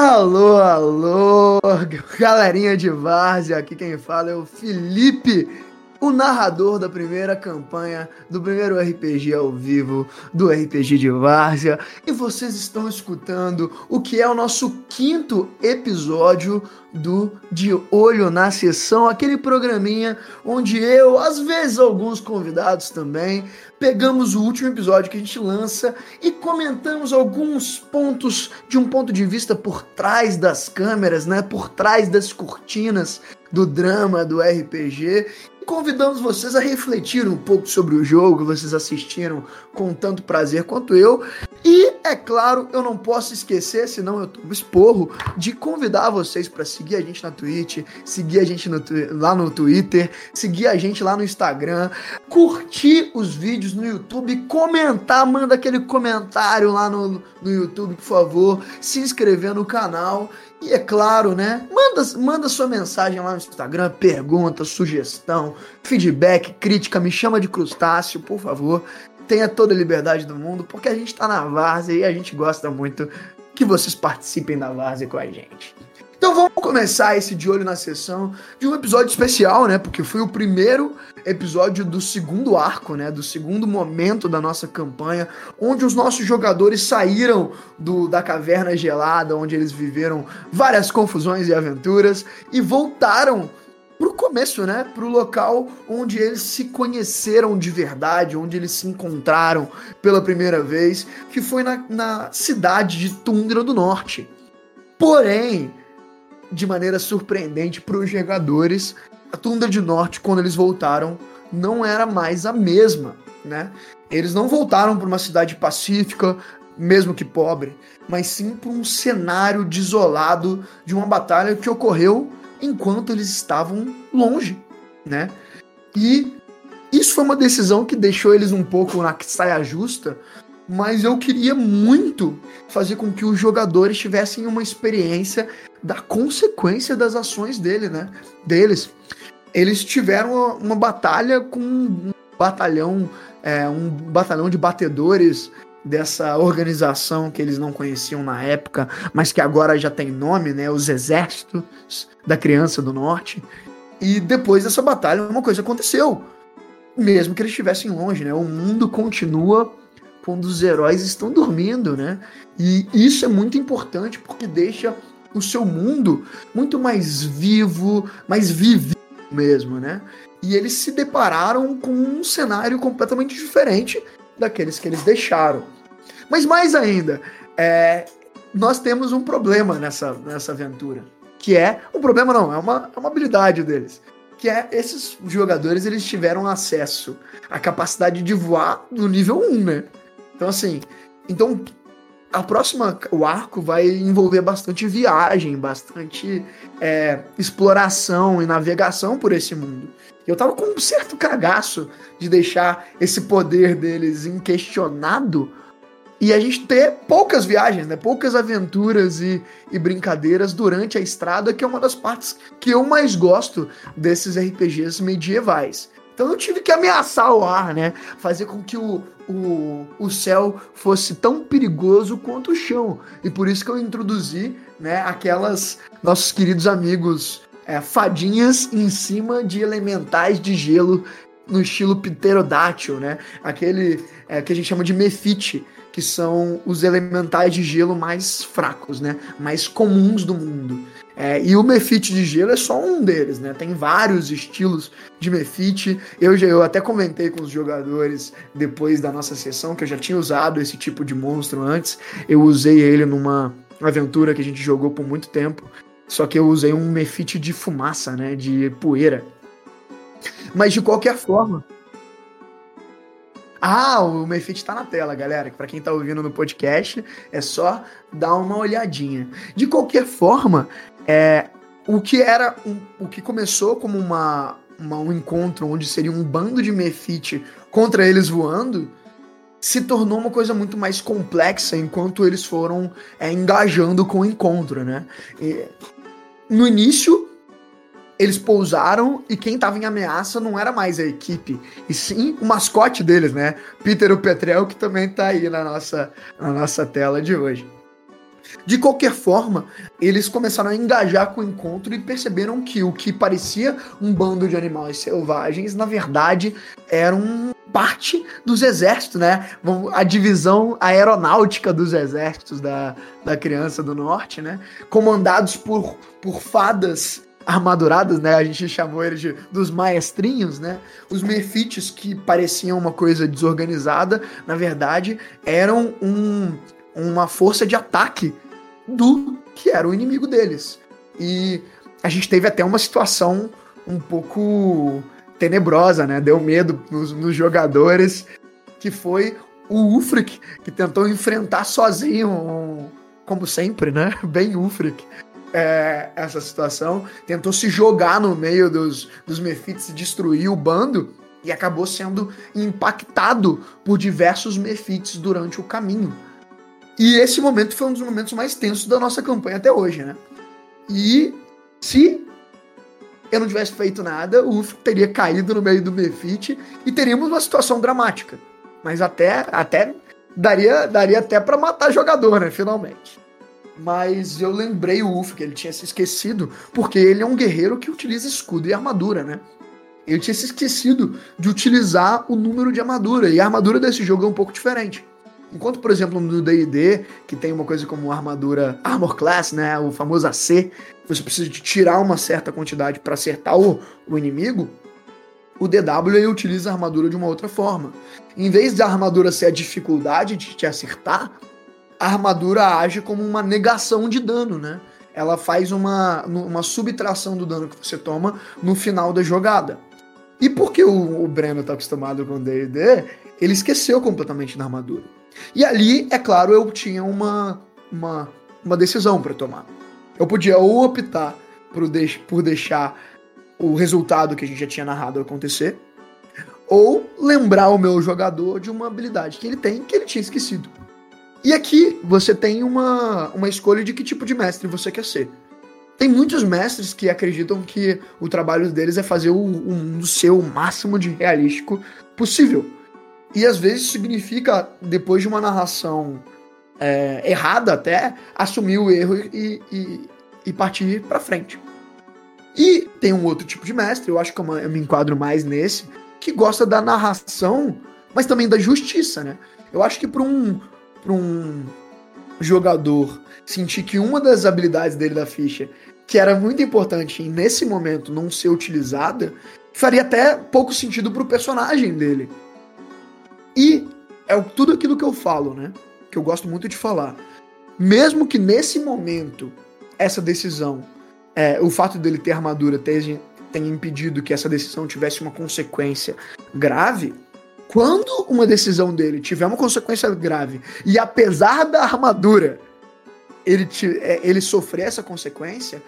Alô, alô, galerinha de Várzea, aqui quem fala é o Felipe, o narrador da primeira campanha do primeiro RPG ao vivo do RPG de Várzea, e vocês estão escutando o que é o nosso quinto episódio do De Olho na Sessão, aquele programinha onde eu, às vezes alguns convidados também, pegamos o último episódio que a gente lança e comentamos alguns pontos de um ponto de vista por trás das câmeras, né, por trás das cortinas do drama do RPG convidamos vocês a refletir um pouco sobre o jogo vocês assistiram com tanto prazer quanto eu. E, é claro, eu não posso esquecer, senão eu tomo esporro, de convidar vocês para seguir a gente na Twitch, seguir a gente no, lá no Twitter, seguir a gente lá no Instagram, curtir os vídeos no YouTube, comentar, manda aquele comentário lá no, no YouTube, por favor, se inscrever no canal. E é claro, né? Manda, manda sua mensagem lá no Instagram, pergunta, sugestão, feedback, crítica, me chama de crustáceo, por favor. Tenha toda a liberdade do mundo, porque a gente tá na várzea e a gente gosta muito que vocês participem da várzea com a gente. Então vamos começar esse de olho na sessão de um episódio especial, né? Porque foi o primeiro episódio do segundo arco, né? Do segundo momento da nossa campanha, onde os nossos jogadores saíram do, da caverna gelada, onde eles viveram várias confusões e aventuras e voltaram pro começo, né? Pro local onde eles se conheceram de verdade, onde eles se encontraram pela primeira vez, que foi na, na cidade de Tundra do Norte. Porém, de maneira surpreendente para os jogadores, a Tundra de Norte, quando eles voltaram, não era mais a mesma, né? Eles não voltaram para uma cidade pacífica, mesmo que pobre, mas sim para um cenário desolado de uma batalha que ocorreu enquanto eles estavam longe, né? E isso foi uma decisão que deixou eles um pouco na saia justa, mas eu queria muito fazer com que os jogadores tivessem uma experiência da consequência das ações dele, né? Deles. Eles tiveram uma, uma batalha com um batalhão, é, um batalhão de batedores dessa organização que eles não conheciam na época, mas que agora já tem nome, né? Os Exércitos da Criança do Norte. E depois dessa batalha, uma coisa aconteceu. Mesmo que eles estivessem longe, né? O mundo continua quando os heróis estão dormindo, né? E isso é muito importante porque deixa o seu mundo muito mais vivo, mais vivido mesmo, né? E eles se depararam com um cenário completamente diferente daqueles que eles deixaram. Mas mais ainda, é, nós temos um problema nessa, nessa aventura, que é um problema não, é uma, é uma habilidade deles, que é esses jogadores eles tiveram acesso à capacidade de voar no nível 1, né? Então, assim, então a próxima, o arco vai envolver bastante viagem, bastante é, exploração e navegação por esse mundo. Eu tava com um certo cagaço de deixar esse poder deles inquestionado e a gente ter poucas viagens, né? Poucas aventuras e, e brincadeiras durante a estrada, que é uma das partes que eu mais gosto desses RPGs medievais. Então eu tive que ameaçar o ar, né? Fazer com que o, o, o céu fosse tão perigoso quanto o chão. E por isso que eu introduzi, né, aquelas nossos queridos amigos é, fadinhas em cima de elementais de gelo no estilo pterodátil, né? Aquele é, que a gente chama de mefite, que são os elementais de gelo mais fracos, né? Mais comuns do mundo. É, e o Mefite de gelo é só um deles, né? Tem vários estilos de Mefite. Eu, já, eu até comentei com os jogadores depois da nossa sessão que eu já tinha usado esse tipo de monstro antes. Eu usei ele numa aventura que a gente jogou por muito tempo. Só que eu usei um Mefite de fumaça, né? De poeira. Mas de qualquer forma. Ah, o Mefit tá na tela, galera. Para quem tá ouvindo no podcast, é só dar uma olhadinha. De qualquer forma, é, o que era um, o que começou como uma, uma, um encontro onde seria um bando de Mefit contra eles voando, se tornou uma coisa muito mais complexa enquanto eles foram é, engajando com o encontro, né? E, no início eles pousaram e quem tava em ameaça não era mais a equipe, e sim o mascote deles, né? Peter o Petrel, que também tá aí na nossa, na nossa tela de hoje. De qualquer forma, eles começaram a engajar com o encontro e perceberam que o que parecia um bando de animais selvagens, na verdade, era um parte dos exércitos, né? A divisão aeronáutica dos exércitos da, da criança do norte, né? Comandados por, por fadas armaduradas, né? A gente chamou eles de, dos maestrinhos, né? Os mefites que pareciam uma coisa desorganizada, na verdade, eram um, uma força de ataque do que era o inimigo deles. E a gente teve até uma situação um pouco tenebrosa, né? Deu medo nos, nos jogadores, que foi o Ufric, que tentou enfrentar sozinho, um, como sempre, né? Bem Ufric. É, essa situação, tentou se jogar no meio dos, dos Mefites e destruir o bando, e acabou sendo impactado por diversos Mefites durante o caminho. E esse momento foi um dos momentos mais tensos da nossa campanha até hoje, né? E se eu não tivesse feito nada, o Uf teria caído no meio do Mefit e teríamos uma situação dramática. Mas até, até daria, daria até para matar jogador, né? Finalmente. Mas eu lembrei o Uf que ele tinha se esquecido, porque ele é um guerreiro que utiliza escudo e armadura, né? Ele tinha se esquecido de utilizar o número de armadura, e a armadura desse jogo é um pouco diferente. Enquanto, por exemplo, no D&D, que tem uma coisa como armadura Armor Class, né, o famoso AC, você precisa de tirar uma certa quantidade para acertar o, o inimigo, o DW ele utiliza a armadura de uma outra forma. Em vez da armadura ser a dificuldade de te acertar, a armadura age como uma negação de dano, né? Ela faz uma, uma subtração do dano que você toma no final da jogada. E porque o, o Breno tá acostumado com D&D, ele esqueceu completamente da armadura. E ali, é claro, eu tinha uma, uma, uma decisão para tomar. Eu podia ou optar por, por deixar o resultado que a gente já tinha narrado acontecer, ou lembrar o meu jogador de uma habilidade que ele tem que ele tinha esquecido. E aqui você tem uma, uma escolha de que tipo de mestre você quer ser. Tem muitos mestres que acreditam que o trabalho deles é fazer o, o mundo ser o máximo de realístico possível. E às vezes significa, depois de uma narração é, errada até, assumir o erro e, e, e partir para frente. E tem um outro tipo de mestre, eu acho que eu, me enquadro mais nesse, que gosta da narração, mas também da justiça, né? Eu acho que para um, pra um jogador sentir que uma das habilidades dele da ficha, que era muito importante e nesse momento não ser utilizada, faria até pouco sentido pro personagem dele. E é tudo aquilo que eu falo, né? Que eu gosto muito de falar. Mesmo que nesse momento essa decisão, é, o fato dele ter armadura tenha, tenha impedido que essa decisão tivesse uma consequência grave, quando uma decisão dele tiver uma consequência grave e apesar da armadura ele, te, é, ele sofrer essa consequência,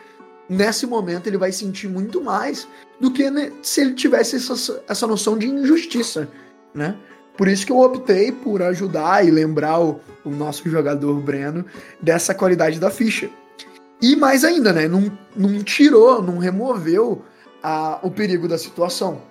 nesse momento ele vai sentir muito mais do que se ele tivesse essa, essa noção de injustiça, né? Por isso que eu optei por ajudar e lembrar o, o nosso jogador Breno dessa qualidade da ficha. E mais ainda, né? Não, não tirou, não removeu a, o perigo da situação.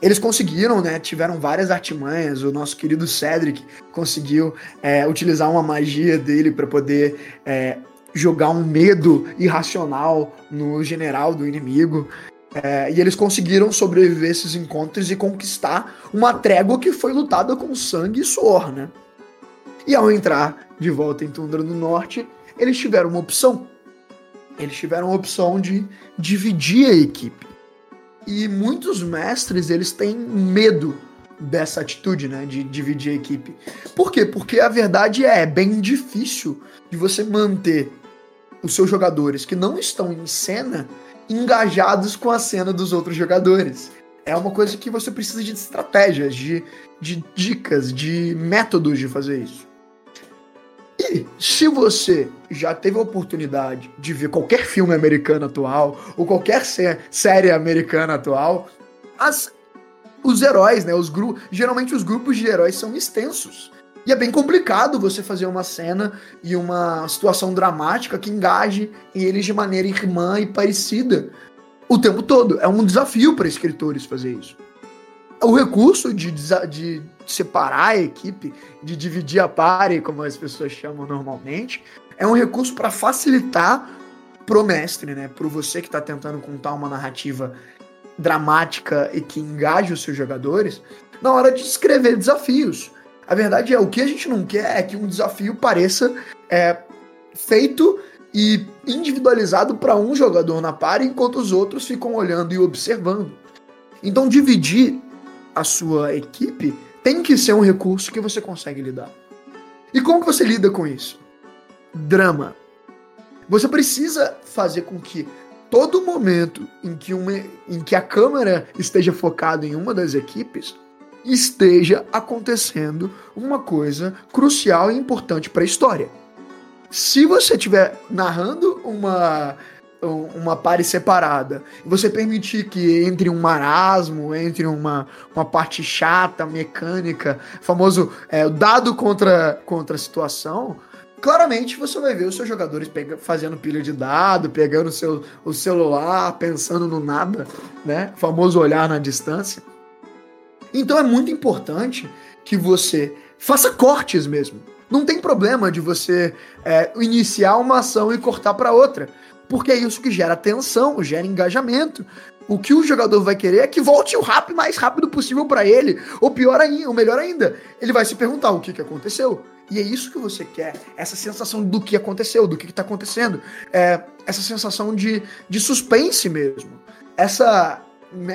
Eles conseguiram, né? Tiveram várias artimanhas. O nosso querido Cedric conseguiu é, utilizar uma magia dele para poder é, jogar um medo irracional no general do inimigo. É, e eles conseguiram sobreviver esses encontros e conquistar uma trégua que foi lutada com sangue e suor, né? E ao entrar de volta em Tundra do Norte, eles tiveram uma opção. Eles tiveram a opção de dividir a equipe. E muitos mestres, eles têm medo dessa atitude, né, de dividir a equipe. Por quê? Porque a verdade é, é bem difícil de você manter os seus jogadores que não estão em cena engajados com a cena dos outros jogadores. É uma coisa que você precisa de estratégias, de, de dicas, de métodos de fazer isso. E se você já teve a oportunidade de ver qualquer filme americano atual ou qualquer sé série americana atual, as, os heróis, né, os geralmente os grupos de heróis são extensos. E é bem complicado você fazer uma cena e uma situação dramática que engaje eles de maneira irmã e parecida o tempo todo. É um desafio para escritores fazer isso. O recurso de, de separar a equipe, de dividir a party, como as pessoas chamam normalmente, é um recurso para facilitar pro mestre, né? Pro você que está tentando contar uma narrativa dramática e que engaje os seus jogadores, na hora de escrever desafios. A verdade é, o que a gente não quer é que um desafio pareça é, feito e individualizado para um jogador na party, enquanto os outros ficam olhando e observando. Então, dividir a sua equipe tem que ser um recurso que você consegue lidar. E como que você lida com isso? Drama. Você precisa fazer com que todo momento em que, uma, em que a câmera esteja focada em uma das equipes, esteja acontecendo uma coisa crucial e importante para a história. Se você estiver narrando uma uma pare separada e você permitir que entre um marasmo, entre uma, uma parte chata, mecânica, famoso é, dado contra, contra a situação, claramente você vai ver os seus jogadores pega, fazendo pilha de dado, pegando o, seu, o celular, pensando no nada, né? Famoso olhar na distância. Então é muito importante que você faça cortes mesmo. Não tem problema de você é, iniciar uma ação e cortar para outra, porque é isso que gera tensão, gera engajamento. O que o jogador vai querer é que volte o rápido mais rápido possível para ele, ou pior ainda, ou melhor ainda, ele vai se perguntar o que, que aconteceu. E é isso que você quer, essa sensação do que aconteceu, do que está acontecendo, é, essa sensação de, de suspense mesmo. Essa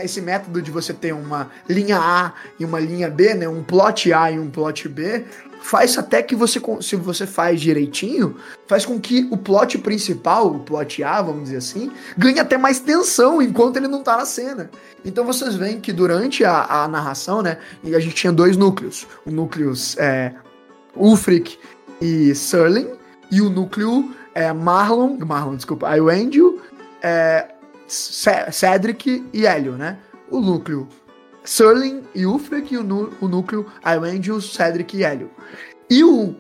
esse método de você ter uma linha A e uma linha B, né, um plot A e um plot B, faz até que você, se você faz direitinho, faz com que o plot principal, o plot A, vamos dizer assim, ganhe até mais tensão enquanto ele não tá na cena. Então vocês veem que durante a, a narração, né, a gente tinha dois núcleos, o núcleo é, Ulfric e Serling, e o núcleo é, Marlon, Marlon, desculpa, Iwendil, é, Cedric e Hélio, né? O núcleo Serling e Ulfric e o, o núcleo Iwendil, Cedric e Hélio. E o,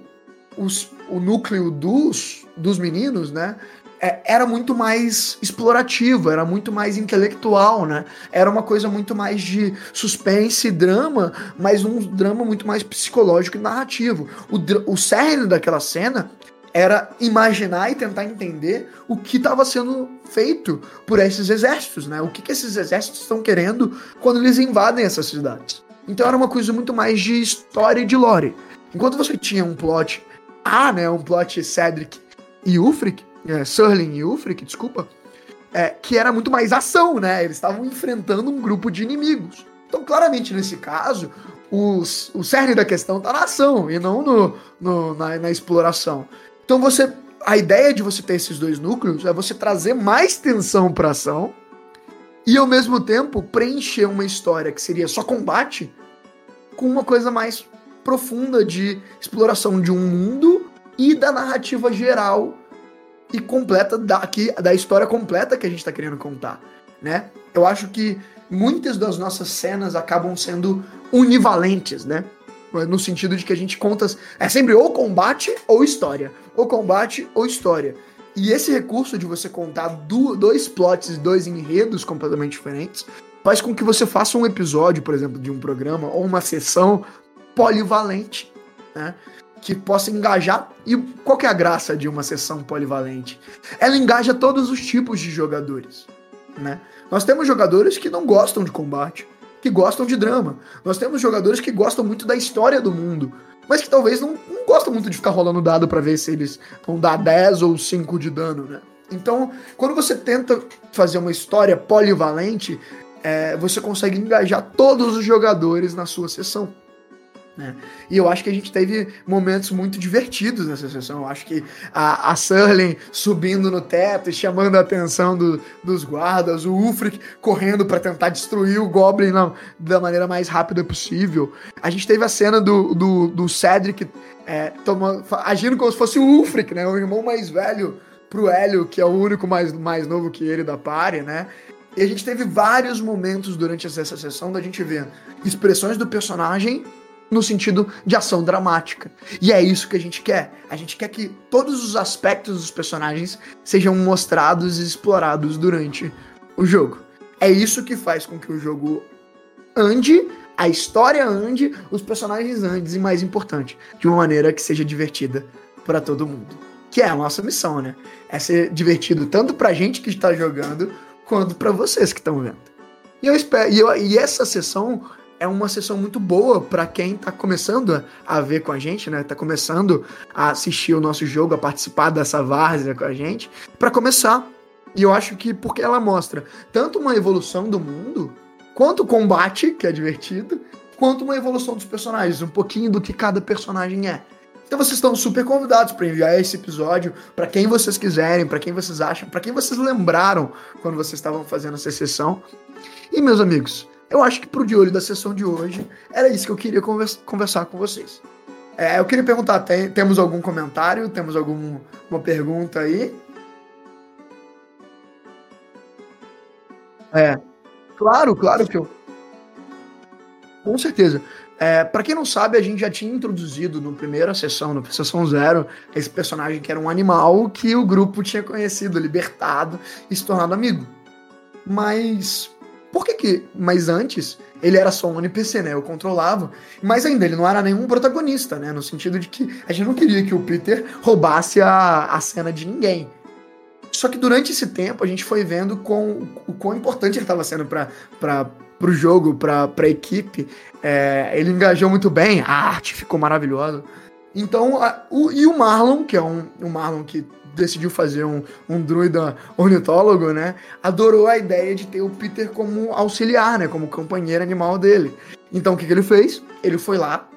os, o núcleo dos, dos meninos, né? É, era muito mais explorativo, era muito mais intelectual, né? Era uma coisa muito mais de suspense e drama, mas um drama muito mais psicológico e narrativo. O, o cerne daquela cena era imaginar e tentar entender o que estava sendo feito por esses exércitos, né? O que, que esses exércitos estão querendo quando eles invadem essas cidades. Então era uma coisa muito mais de história e de lore. Enquanto você tinha um plot A, né? Um plot Cedric e Ulfric, é, Surling e Ulfric, desculpa, é, que era muito mais ação, né? Eles estavam enfrentando um grupo de inimigos. Então, claramente, nesse caso, os, o cerne da questão tá na ação e não no, no na, na exploração. Então você. A ideia de você ter esses dois núcleos é você trazer mais tensão pra ação e ao mesmo tempo preencher uma história que seria só combate com uma coisa mais profunda de exploração de um mundo e da narrativa geral e completa da, aqui, da história completa que a gente está querendo contar, né? Eu acho que muitas das nossas cenas acabam sendo univalentes, né? No sentido de que a gente conta. É sempre ou combate ou história. Ou combate ou história. E esse recurso de você contar do, dois plots dois enredos completamente diferentes faz com que você faça um episódio, por exemplo, de um programa ou uma sessão polivalente, né? Que possa engajar. E qual que é a graça de uma sessão polivalente? Ela engaja todos os tipos de jogadores, né? Nós temos jogadores que não gostam de combate que gostam de drama. Nós temos jogadores que gostam muito da história do mundo, mas que talvez não, não gostam muito de ficar rolando dado para ver se eles vão dar 10 ou 5 de dano, né? Então, quando você tenta fazer uma história polivalente, é, você consegue engajar todos os jogadores na sua sessão. Né? E eu acho que a gente teve momentos muito divertidos nessa sessão. Eu acho que a, a Surling subindo no teto e chamando a atenção do, dos guardas, o Ulfric correndo para tentar destruir o Goblin na, da maneira mais rápida possível. A gente teve a cena do, do, do Cedric é, tomando, agindo como se fosse o Ulfric, né? o irmão mais velho pro Hélio, que é o único mais, mais novo que ele da party, né? E a gente teve vários momentos durante essa sessão da gente ver expressões do personagem no sentido de ação dramática. E é isso que a gente quer. A gente quer que todos os aspectos dos personagens sejam mostrados e explorados durante o jogo. É isso que faz com que o jogo ande a história ande, os personagens andem e mais importante, de uma maneira que seja divertida para todo mundo. Que é a nossa missão, né? É ser divertido tanto pra gente que está jogando, quanto para vocês que estão vendo. E eu espero, e, eu, e essa sessão é uma sessão muito boa para quem tá começando a ver com a gente, né? Tá começando a assistir o nosso jogo, a participar dessa várzea com a gente, para começar. E eu acho que porque ela mostra tanto uma evolução do mundo, quanto o combate, que é divertido, quanto uma evolução dos personagens, um pouquinho do que cada personagem é. Então vocês estão super convidados para enviar esse episódio para quem vocês quiserem, para quem vocês acham, para quem vocês lembraram quando vocês estavam fazendo essa sessão. E meus amigos, eu acho que pro de olho da sessão de hoje, era isso que eu queria conversa, conversar com vocês. É, eu queria perguntar, tem, temos algum comentário? Temos alguma pergunta aí? É. Claro, claro que eu. Com certeza. É, para quem não sabe, a gente já tinha introduzido no primeira sessão, na sessão zero, esse personagem que era um animal que o grupo tinha conhecido, libertado e se tornado amigo. Mas por que que... Mas antes, ele era só um NPC, né? Eu controlava. Mas ainda, ele não era nenhum protagonista, né? No sentido de que a gente não queria que o Peter roubasse a, a cena de ninguém. Só que durante esse tempo, a gente foi vendo com, o quão importante ele estava sendo para pro jogo, pra, pra equipe. É, ele engajou muito bem, a arte ficou maravilhosa. Então, a, o, e o Marlon, que é um, um Marlon que decidiu fazer um, um druida ornitólogo, né? Adorou a ideia de ter o Peter como auxiliar, né? Como companheiro animal dele. Então o que, que ele fez? Ele foi lá,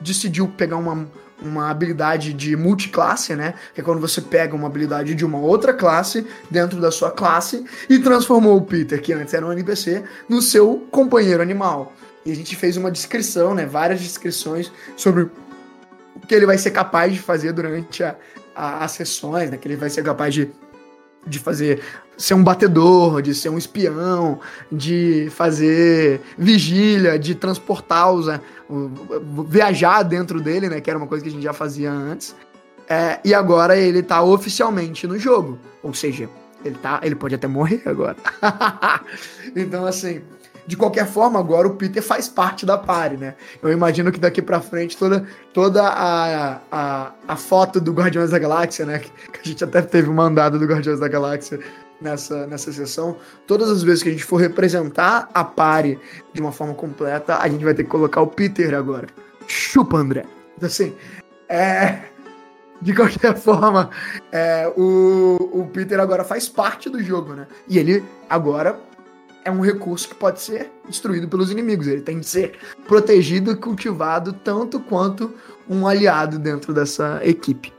decidiu pegar uma, uma habilidade de multiclasse, né? Que é quando você pega uma habilidade de uma outra classe dentro da sua classe e transformou o Peter, que antes era um NPC, no seu companheiro animal. E a gente fez uma descrição, né? Várias descrições sobre o que ele vai ser capaz de fazer durante a, as sessões, né? Que ele vai ser capaz de, de fazer ser um batedor, de ser um espião, de fazer vigília, de transportar os, viajar dentro dele, né? Que era uma coisa que a gente já fazia antes. É, e agora ele tá oficialmente no jogo. Ou seja, ele, tá, ele pode até morrer agora. então, assim, de qualquer forma, agora o Peter faz parte da party, né? Eu imagino que daqui para frente toda, toda a, a, a foto do Guardiões da Galáxia, né? Que a gente até teve um mandado do Guardiões da Galáxia nessa, nessa sessão. Todas as vezes que a gente for representar a party de uma forma completa, a gente vai ter que colocar o Peter agora. Chupa, André. Então, assim, é. De qualquer forma, é, o, o Peter agora faz parte do jogo, né? E ele agora é um recurso que pode ser destruído pelos inimigos. Ele tem que ser protegido e cultivado tanto quanto um aliado dentro dessa equipe.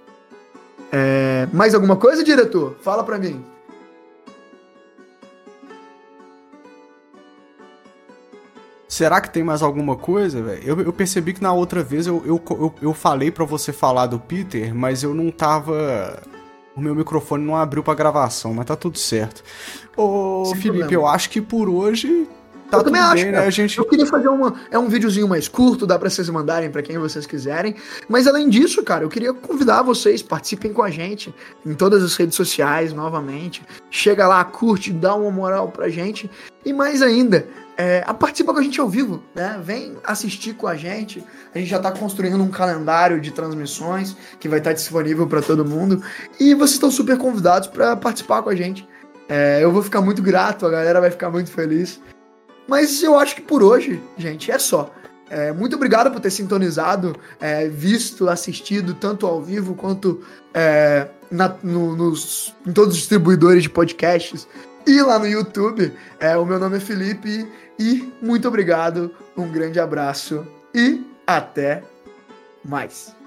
É... Mais alguma coisa, diretor? Fala para mim. Será que tem mais alguma coisa, velho? Eu, eu, percebi que na outra vez eu, eu, eu, eu falei para você falar do Peter, mas eu não tava o meu microfone não abriu pra gravação, mas tá tudo certo. Ô, Sem Felipe, problema. eu acho que por hoje tá eu tudo acho, bem, né? Gente... Eu queria fazer uma, é um videozinho mais curto, dá pra vocês mandarem para quem vocês quiserem. Mas além disso, cara, eu queria convidar vocês, participem com a gente em todas as redes sociais novamente. Chega lá, curte, dá uma moral pra gente. E mais ainda, é, a participa com a gente ao vivo, né? Vem assistir com a gente. A gente já está construindo um calendário de transmissões que vai estar disponível para todo mundo. E vocês estão super convidados para participar com a gente. É, eu vou ficar muito grato, a galera vai ficar muito feliz. Mas eu acho que por hoje, gente, é só. É, muito obrigado por ter sintonizado, é, visto, assistido, tanto ao vivo quanto é, na, no, nos, em todos os distribuidores de podcasts e lá no YouTube. É, o meu nome é Felipe e muito obrigado, um grande abraço e até mais.